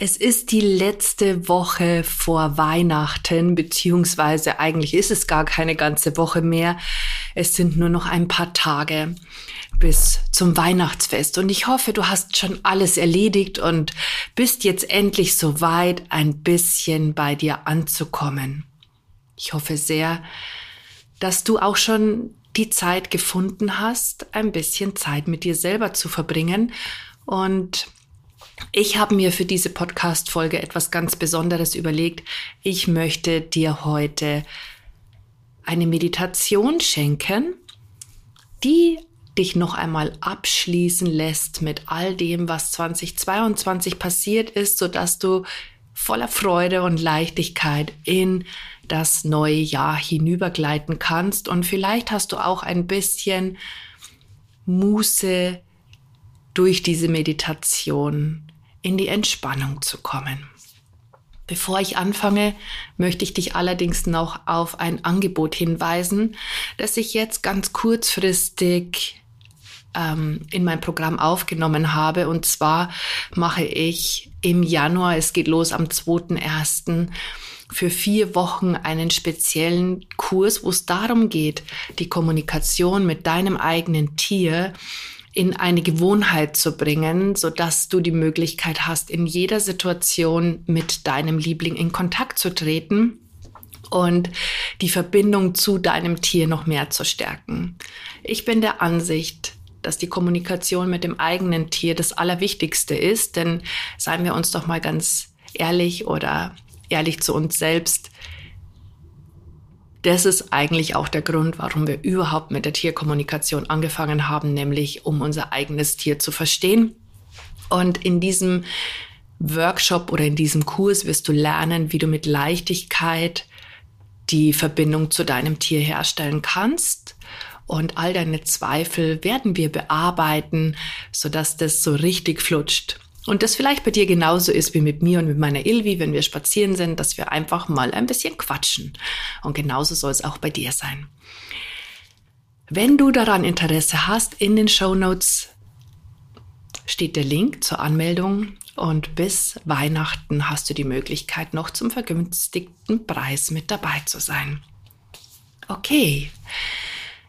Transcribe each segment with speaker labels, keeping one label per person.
Speaker 1: Es ist die letzte Woche vor Weihnachten, beziehungsweise eigentlich ist es gar keine ganze Woche mehr. Es sind nur noch ein paar Tage bis zum Weihnachtsfest. Und ich hoffe, du hast schon alles erledigt und bist jetzt endlich so weit, ein bisschen bei dir anzukommen. Ich hoffe sehr, dass du auch schon die Zeit gefunden hast, ein bisschen Zeit mit dir selber zu verbringen. Und ich habe mir für diese Podcast-Folge etwas ganz Besonderes überlegt. Ich möchte dir heute eine Meditation schenken, die dich noch einmal abschließen lässt mit all dem, was 2022 passiert ist, sodass du voller Freude und Leichtigkeit in das neue Jahr hinübergleiten kannst. Und vielleicht hast du auch ein bisschen Muße durch diese Meditation in die Entspannung zu kommen. Bevor ich anfange, möchte ich dich allerdings noch auf ein Angebot hinweisen, das ich jetzt ganz kurzfristig ähm, in mein Programm aufgenommen habe. Und zwar mache ich im Januar, es geht los am 2.1., für vier Wochen einen speziellen Kurs, wo es darum geht, die Kommunikation mit deinem eigenen Tier in eine Gewohnheit zu bringen, so dass du die Möglichkeit hast, in jeder Situation mit deinem Liebling in Kontakt zu treten und die Verbindung zu deinem Tier noch mehr zu stärken. Ich bin der Ansicht, dass die Kommunikation mit dem eigenen Tier das Allerwichtigste ist, denn seien wir uns doch mal ganz ehrlich oder ehrlich zu uns selbst. Das ist eigentlich auch der Grund, warum wir überhaupt mit der Tierkommunikation angefangen haben, nämlich um unser eigenes Tier zu verstehen. Und in diesem Workshop oder in diesem Kurs wirst du lernen, wie du mit Leichtigkeit die Verbindung zu deinem Tier herstellen kannst. Und all deine Zweifel werden wir bearbeiten, sodass das so richtig flutscht. Und das vielleicht bei dir genauso ist wie mit mir und mit meiner Ilvi, wenn wir spazieren sind, dass wir einfach mal ein bisschen quatschen. Und genauso soll es auch bei dir sein. Wenn du daran Interesse hast, in den Show Notes steht der Link zur Anmeldung und bis Weihnachten hast du die Möglichkeit, noch zum vergünstigten Preis mit dabei zu sein. Okay.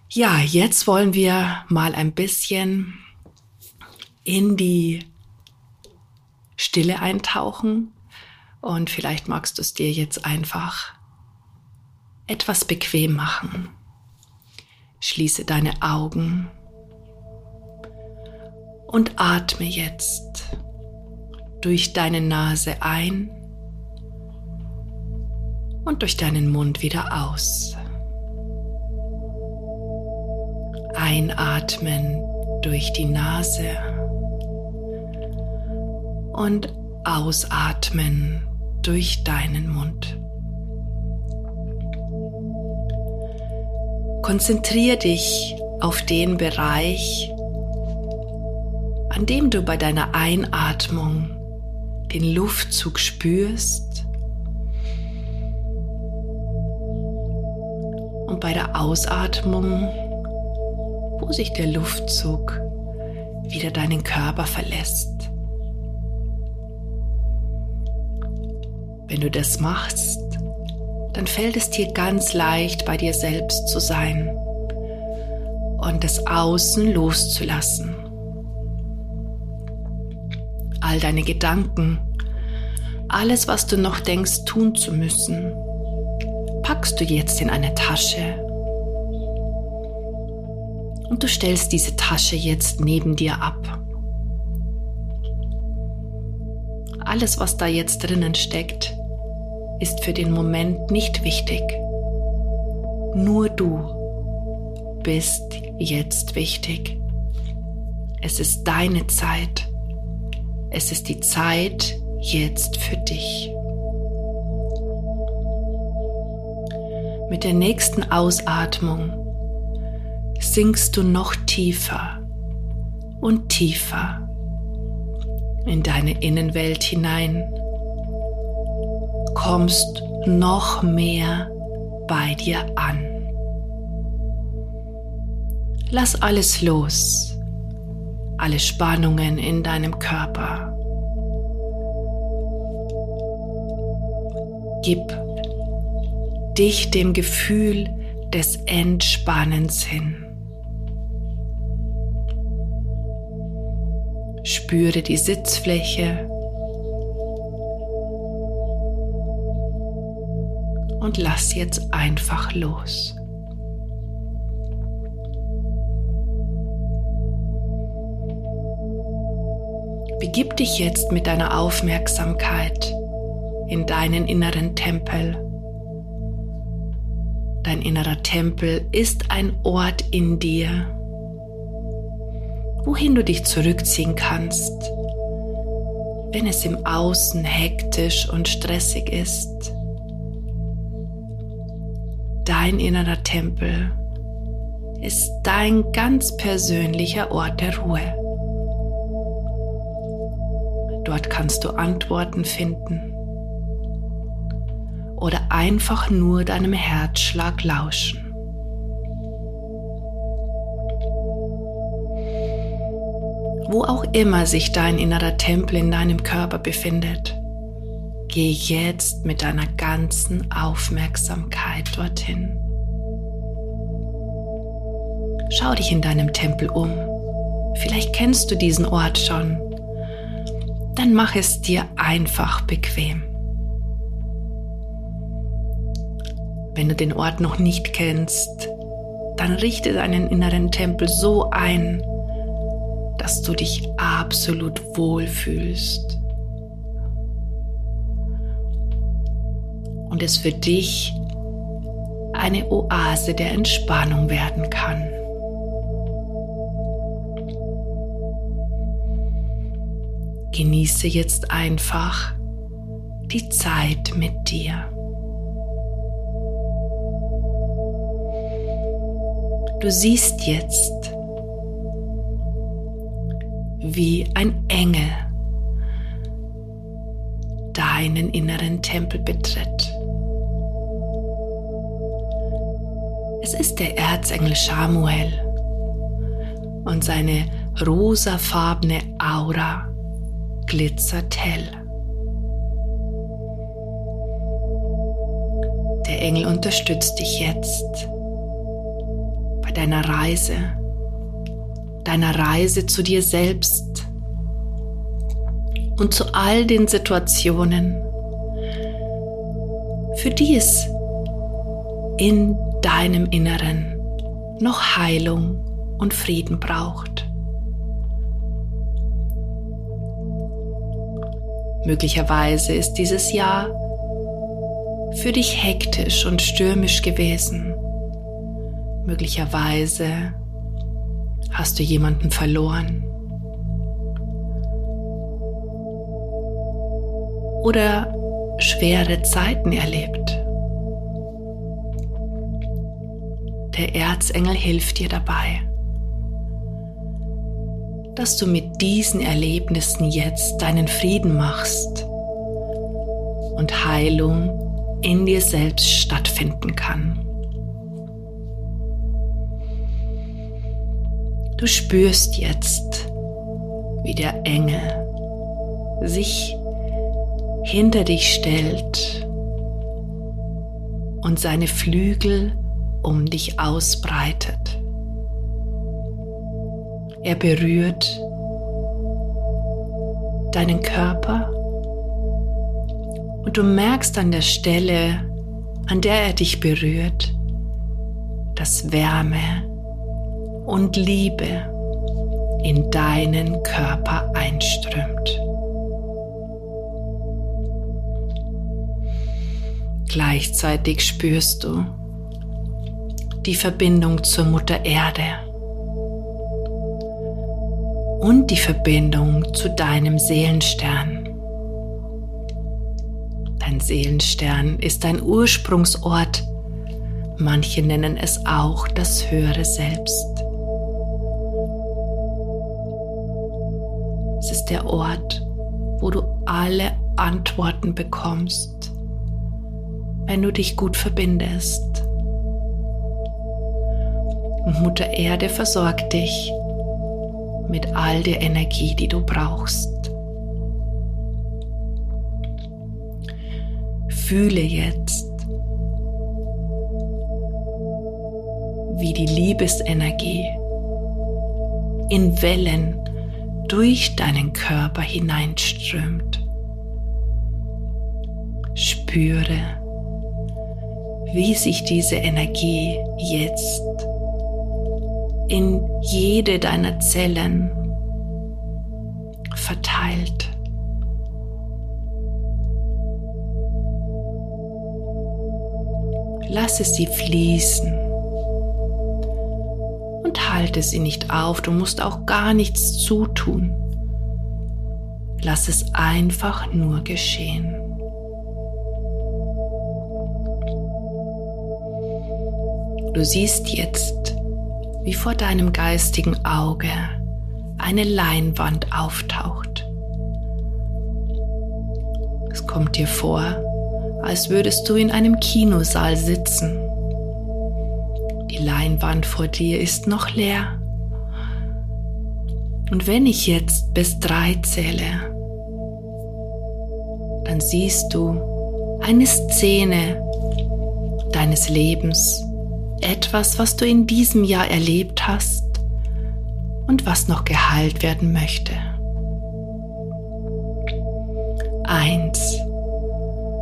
Speaker 1: Ja, jetzt wollen wir mal ein bisschen in die Stille eintauchen und vielleicht magst du es dir jetzt einfach etwas bequem machen. Schließe deine Augen und atme jetzt durch deine Nase ein und durch deinen Mund wieder aus. Einatmen durch die Nase und ausatmen durch deinen Mund. Konzentriere dich auf den Bereich, an dem du bei deiner Einatmung den Luftzug spürst und bei der Ausatmung, wo sich der Luftzug wieder deinen Körper verlässt. Wenn du das machst, dann fällt es dir ganz leicht, bei dir selbst zu sein und das Außen loszulassen. All deine Gedanken, alles, was du noch denkst tun zu müssen, packst du jetzt in eine Tasche und du stellst diese Tasche jetzt neben dir ab. Alles, was da jetzt drinnen steckt, ist für den Moment nicht wichtig. Nur du bist jetzt wichtig. Es ist deine Zeit. Es ist die Zeit, jetzt für dich. Mit der nächsten Ausatmung sinkst du noch tiefer und tiefer in deine Innenwelt hinein, kommst noch mehr bei dir an. Lass alles los, alle Spannungen in deinem Körper. Gib dich dem Gefühl des Entspannens hin. Spüre die Sitzfläche und lass jetzt einfach los. Begib dich jetzt mit deiner Aufmerksamkeit in deinen inneren Tempel. Dein innerer Tempel ist ein Ort in dir, wohin du dich zurückziehen kannst, wenn es im Außen hektisch und stressig ist dein innerer Tempel ist dein ganz persönlicher Ort der Ruhe. Dort kannst du Antworten finden oder einfach nur deinem Herzschlag lauschen. Wo auch immer sich dein innerer Tempel in deinem Körper befindet, Geh jetzt mit deiner ganzen Aufmerksamkeit dorthin. Schau dich in deinem Tempel um. Vielleicht kennst du diesen Ort schon. Dann mach es dir einfach bequem. Wenn du den Ort noch nicht kennst, dann richte deinen inneren Tempel so ein, dass du dich absolut wohlfühlst. und es für dich eine Oase der Entspannung werden kann. Genieße jetzt einfach die Zeit mit dir. Du siehst jetzt, wie ein Engel deinen inneren Tempel betritt. Es ist der Erzengel Samuel und seine rosafarbene Aura glitzert hell. Der Engel unterstützt dich jetzt bei deiner Reise, deiner Reise zu dir selbst und zu all den Situationen, für die es in deinem Inneren noch Heilung und Frieden braucht. Möglicherweise ist dieses Jahr für dich hektisch und stürmisch gewesen. Möglicherweise hast du jemanden verloren. Oder schwere Zeiten erlebt. Der Erzengel hilft dir dabei, dass du mit diesen Erlebnissen jetzt deinen Frieden machst und Heilung in dir selbst stattfinden kann. Du spürst jetzt, wie der Engel sich hinter dich stellt und seine Flügel um dich ausbreitet. Er berührt deinen Körper und du merkst an der Stelle, an der er dich berührt, dass Wärme und Liebe in deinen Körper einströmt. Gleichzeitig spürst du, die Verbindung zur Mutter Erde und die Verbindung zu deinem Seelenstern. Dein Seelenstern ist dein Ursprungsort. Manche nennen es auch das höhere Selbst. Es ist der Ort, wo du alle Antworten bekommst, wenn du dich gut verbindest. Und Mutter Erde versorgt dich mit all der Energie, die du brauchst. Fühle jetzt, wie die Liebesenergie in Wellen durch deinen Körper hineinströmt. Spüre, wie sich diese Energie jetzt in jede deiner Zellen verteilt. Lasse sie fließen und halte sie nicht auf. Du musst auch gar nichts zutun. Lass es einfach nur geschehen. Du siehst jetzt, wie vor deinem geistigen Auge eine Leinwand auftaucht. Es kommt dir vor, als würdest du in einem Kinosaal sitzen. Die Leinwand vor dir ist noch leer. Und wenn ich jetzt bis drei zähle, dann siehst du eine Szene deines Lebens, etwas, was du in diesem Jahr erlebt hast und was noch geheilt werden möchte. Eins.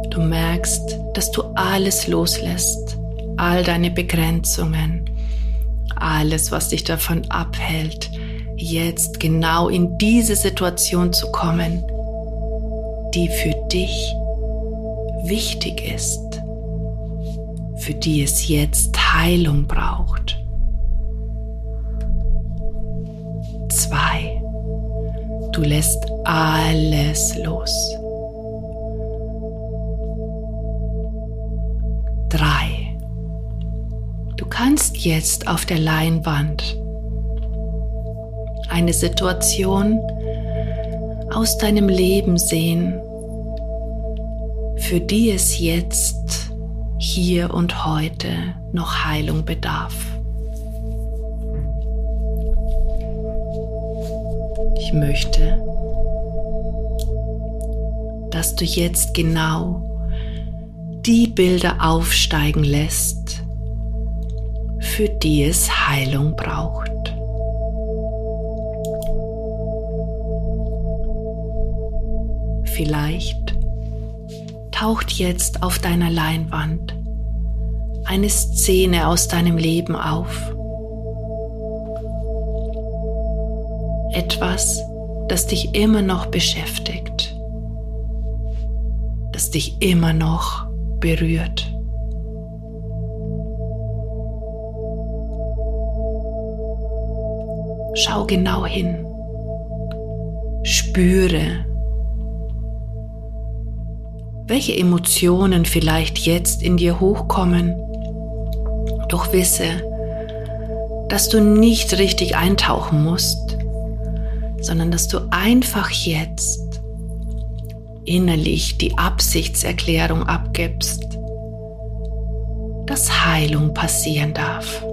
Speaker 1: Du merkst, dass du alles loslässt, all deine Begrenzungen, alles, was dich davon abhält, jetzt genau in diese Situation zu kommen, die für dich wichtig ist, für die es jetzt Heilung braucht. Zwei, du lässt alles los. Drei. Du kannst jetzt auf der Leinwand eine Situation aus deinem Leben sehen, für die es jetzt, hier und heute noch Heilung bedarf. Ich möchte, dass du jetzt genau die Bilder aufsteigen lässt, für die es Heilung braucht. Vielleicht taucht jetzt auf deiner Leinwand eine Szene aus deinem Leben auf. Etwas, das dich immer noch beschäftigt, das dich immer noch berührt. Schau genau hin. Spüre, welche Emotionen vielleicht jetzt in dir hochkommen. Doch wisse, dass du nicht richtig eintauchen musst, sondern dass du einfach jetzt innerlich die Absichtserklärung abgibst, dass Heilung passieren darf.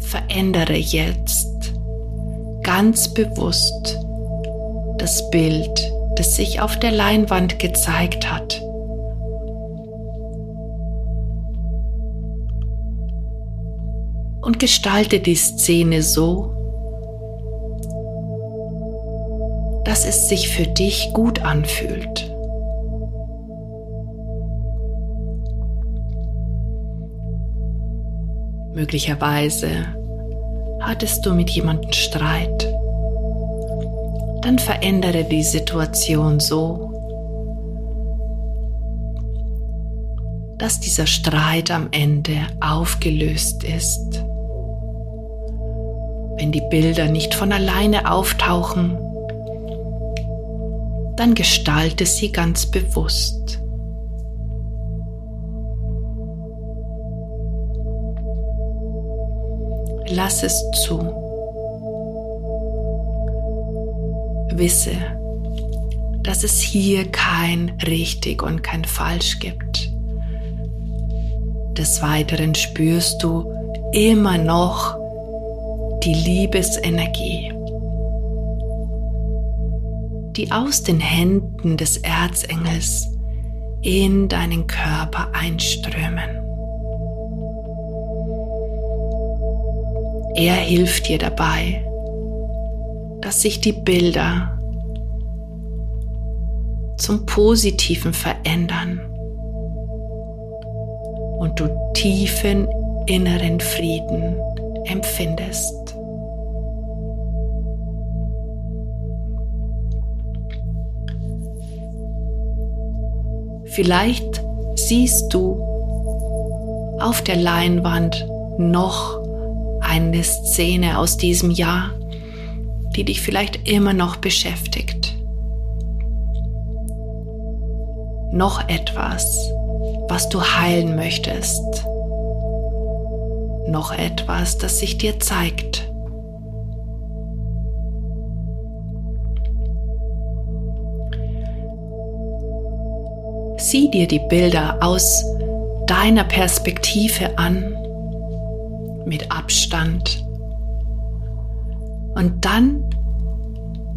Speaker 1: Verändere jetzt ganz bewusst das Bild, das sich auf der Leinwand gezeigt hat. und gestalte die Szene so, dass es sich für dich gut anfühlt. Möglicherweise hattest du mit jemandem Streit. Dann verändere die Situation so, dass dieser Streit am Ende aufgelöst ist. Wenn die Bilder nicht von alleine auftauchen, dann gestalte sie ganz bewusst. Lass es zu. Wisse, dass es hier kein richtig und kein falsch gibt. Des Weiteren spürst du immer noch die Liebesenergie, die aus den Händen des Erzengels in deinen Körper einströmen. Er hilft dir dabei, dass sich die Bilder zum Positiven verändern und du tiefen inneren Frieden empfindest. Vielleicht siehst du auf der Leinwand noch eine Szene aus diesem Jahr, die dich vielleicht immer noch beschäftigt. Noch etwas, was du heilen möchtest. Noch etwas, das sich dir zeigt. Sieh dir die Bilder aus deiner Perspektive an mit Abstand. Und dann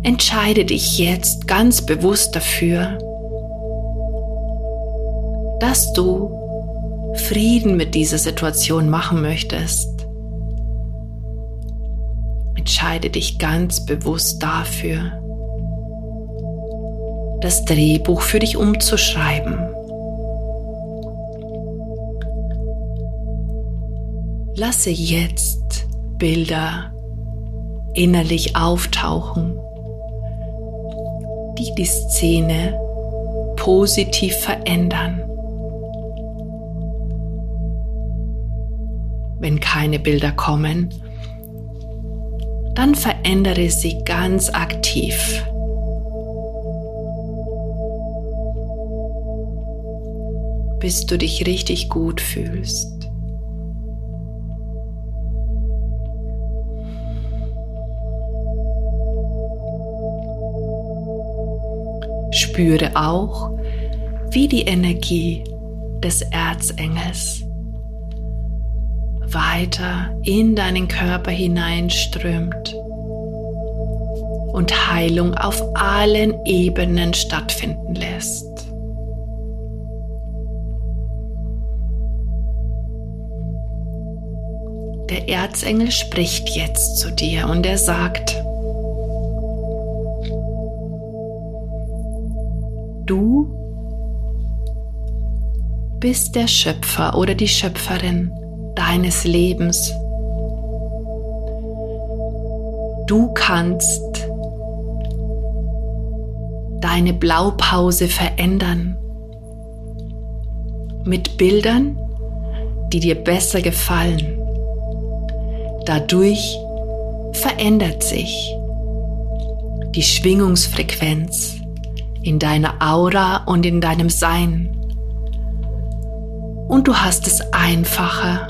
Speaker 1: entscheide dich jetzt ganz bewusst dafür, dass du Frieden mit dieser Situation machen möchtest. Entscheide dich ganz bewusst dafür, das Drehbuch für dich umzuschreiben. Lasse jetzt Bilder innerlich auftauchen, die die Szene positiv verändern. Wenn keine Bilder kommen, dann verändere sie ganz aktiv. bis du dich richtig gut fühlst. Spüre auch, wie die Energie des Erzengels weiter in deinen Körper hineinströmt und Heilung auf allen Ebenen stattfinden lässt. Der Erzengel spricht jetzt zu dir und er sagt, Du bist der Schöpfer oder die Schöpferin deines Lebens. Du kannst deine Blaupause verändern mit Bildern, die dir besser gefallen. Dadurch verändert sich die Schwingungsfrequenz in deiner Aura und in deinem Sein. Und du hast es einfacher,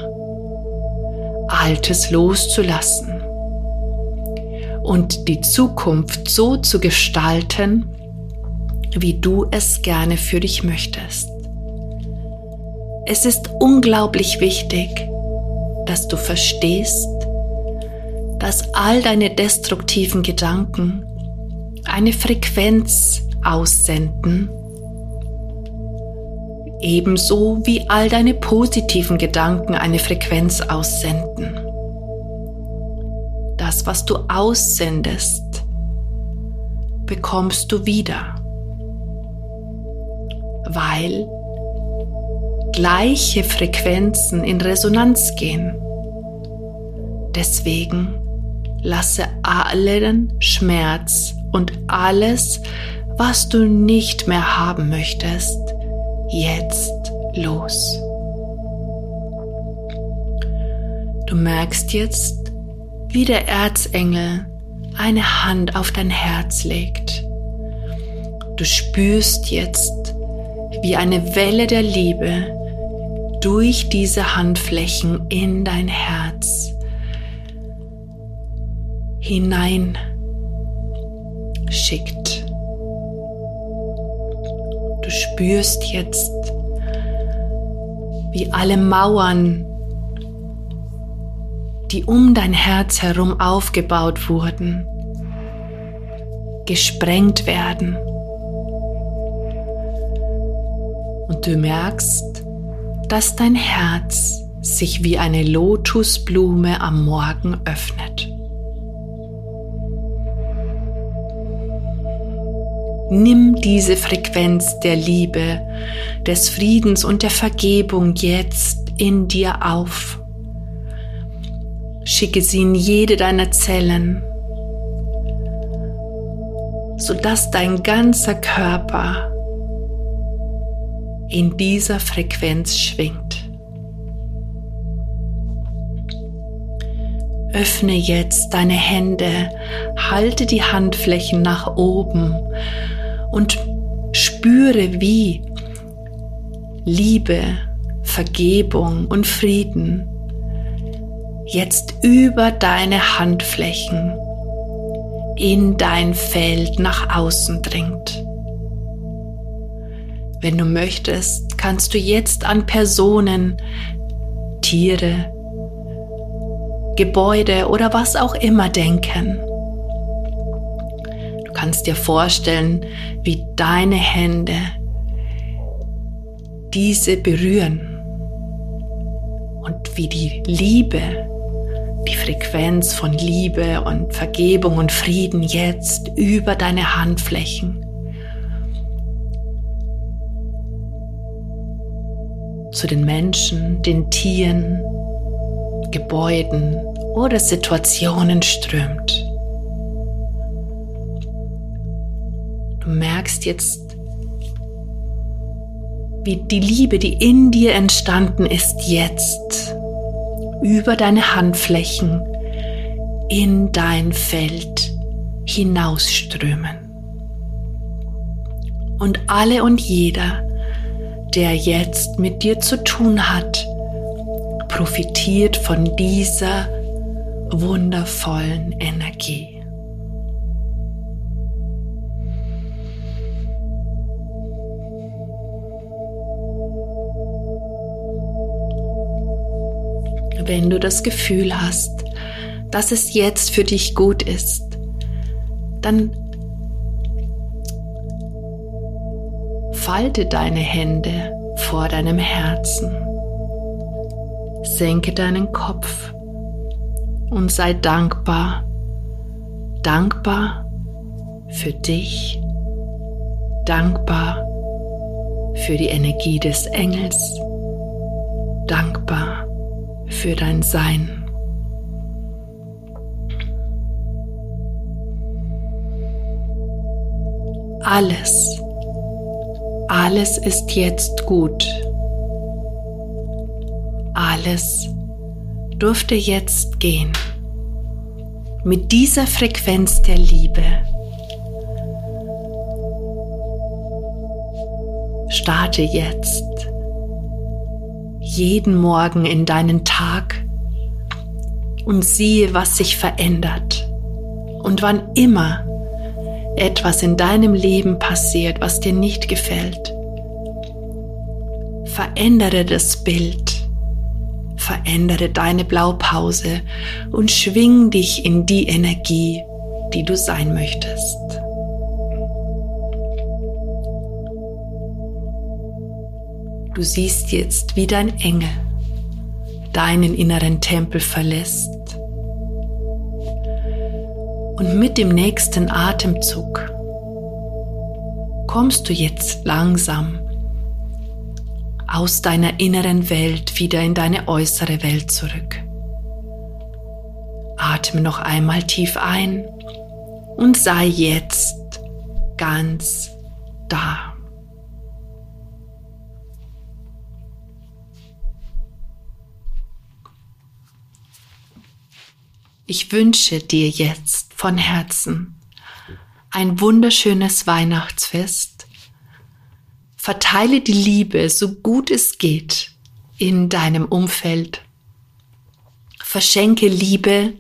Speaker 1: Altes loszulassen und die Zukunft so zu gestalten, wie du es gerne für dich möchtest. Es ist unglaublich wichtig, dass du verstehst, dass all deine destruktiven Gedanken eine Frequenz aussenden, ebenso wie all deine positiven Gedanken eine Frequenz aussenden. Das, was du aussendest, bekommst du wieder, weil gleiche Frequenzen in Resonanz gehen. Deswegen lasse allen Schmerz und alles, was du nicht mehr haben möchtest, jetzt los. Du merkst jetzt, wie der Erzengel eine Hand auf dein Herz legt. Du spürst jetzt, wie eine Welle der Liebe durch diese Handflächen in dein Herz hinein schickt. Spürst jetzt, wie alle Mauern, die um dein Herz herum aufgebaut wurden, gesprengt werden. Und du merkst, dass dein Herz sich wie eine Lotusblume am Morgen öffnet. Nimm diese Frequenz der Liebe, des Friedens und der Vergebung jetzt in dir auf. Schicke sie in jede deiner Zellen, sodass dein ganzer Körper in dieser Frequenz schwingt. Öffne jetzt deine Hände, halte die Handflächen nach oben und spüre, wie Liebe, Vergebung und Frieden jetzt über deine Handflächen in dein Feld nach außen dringt. Wenn du möchtest, kannst du jetzt an Personen, Tiere, Gebäude oder was auch immer denken kannst dir vorstellen, wie deine Hände diese berühren und wie die Liebe, die Frequenz von Liebe und Vergebung und Frieden jetzt über deine Handflächen zu den Menschen, den Tieren, Gebäuden oder Situationen strömt. Du merkst jetzt, wie die Liebe, die in dir entstanden ist, jetzt über deine Handflächen in dein Feld hinausströmen. Und alle und jeder, der jetzt mit dir zu tun hat, profitiert von dieser wundervollen Energie. Wenn du das Gefühl hast, dass es jetzt für dich gut ist, dann falte deine Hände vor deinem Herzen. Senke deinen Kopf und sei dankbar. Dankbar für dich. Dankbar für die Energie des Engels. Dankbar für dein Sein. Alles, alles ist jetzt gut. Alles durfte jetzt gehen. Mit dieser Frequenz der Liebe starte jetzt jeden Morgen in deinen Tag und siehe, was sich verändert. Und wann immer etwas in deinem Leben passiert, was dir nicht gefällt, verändere das Bild, verändere deine Blaupause und schwing dich in die Energie, die du sein möchtest. Du siehst jetzt, wie dein Engel deinen inneren Tempel verlässt. Und mit dem nächsten Atemzug kommst du jetzt langsam aus deiner inneren Welt wieder in deine äußere Welt zurück. Atme noch einmal tief ein und sei jetzt ganz da. Ich wünsche dir jetzt von Herzen ein wunderschönes Weihnachtsfest. Verteile die Liebe so gut es geht in deinem Umfeld. Verschenke Liebe.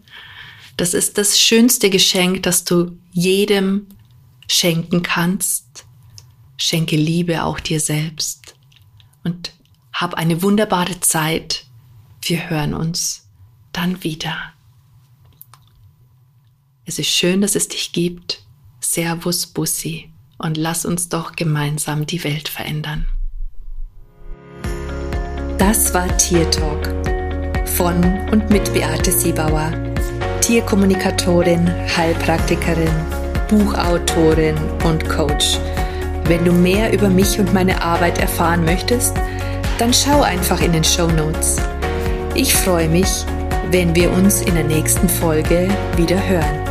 Speaker 1: Das ist das schönste Geschenk, das du jedem schenken kannst. Schenke Liebe auch dir selbst und hab eine wunderbare Zeit. Wir hören uns dann wieder. Es ist schön, dass es dich gibt. Servus Bussi und lass uns doch gemeinsam die Welt verändern.
Speaker 2: Das war Tier Talk von und mit Beate Siebauer, Tierkommunikatorin, Heilpraktikerin, Buchautorin und Coach. Wenn du mehr über mich und meine Arbeit erfahren möchtest, dann schau einfach in den Show Notes. Ich freue mich, wenn wir uns in der nächsten Folge wieder hören.